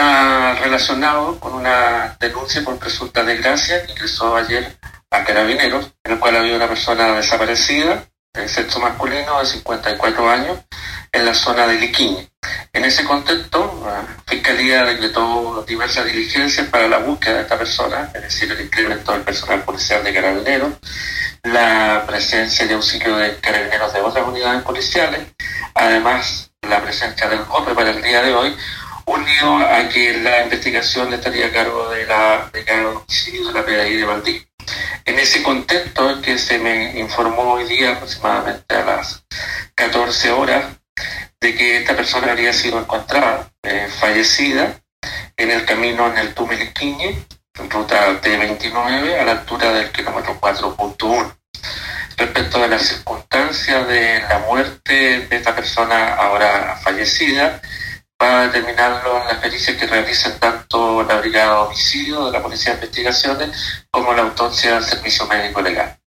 está relacionado con una denuncia por presunta desgracia que ingresó ayer a Carabineros, en el cual había una persona desaparecida de sexo masculino de 54 años en la zona de Liquiñe. En ese contexto, la Fiscalía decretó diversas diligencias para la búsqueda de esta persona, es decir, el incremento del personal policial de carabineros, la presencia de auxilio de carabineros de otras unidades policiales, además la presencia del golpe para el día de hoy, unido a que la investigación estaría a cargo de la de de la PDI de Valdivia. En ese contexto que se me informó hoy día aproximadamente a las 14 horas de que esta persona había sido encontrada eh, fallecida en el camino en el Tumeliquiñe, en ruta T29, a la altura del kilómetro 4.1. Respecto a las circunstancias de la muerte de esta persona ahora fallecida, va a determinarlo en las pericias que realicen tanto la Brigada de Homicidio de la Policía de Investigaciones como la autopsia del Servicio Médico Legal.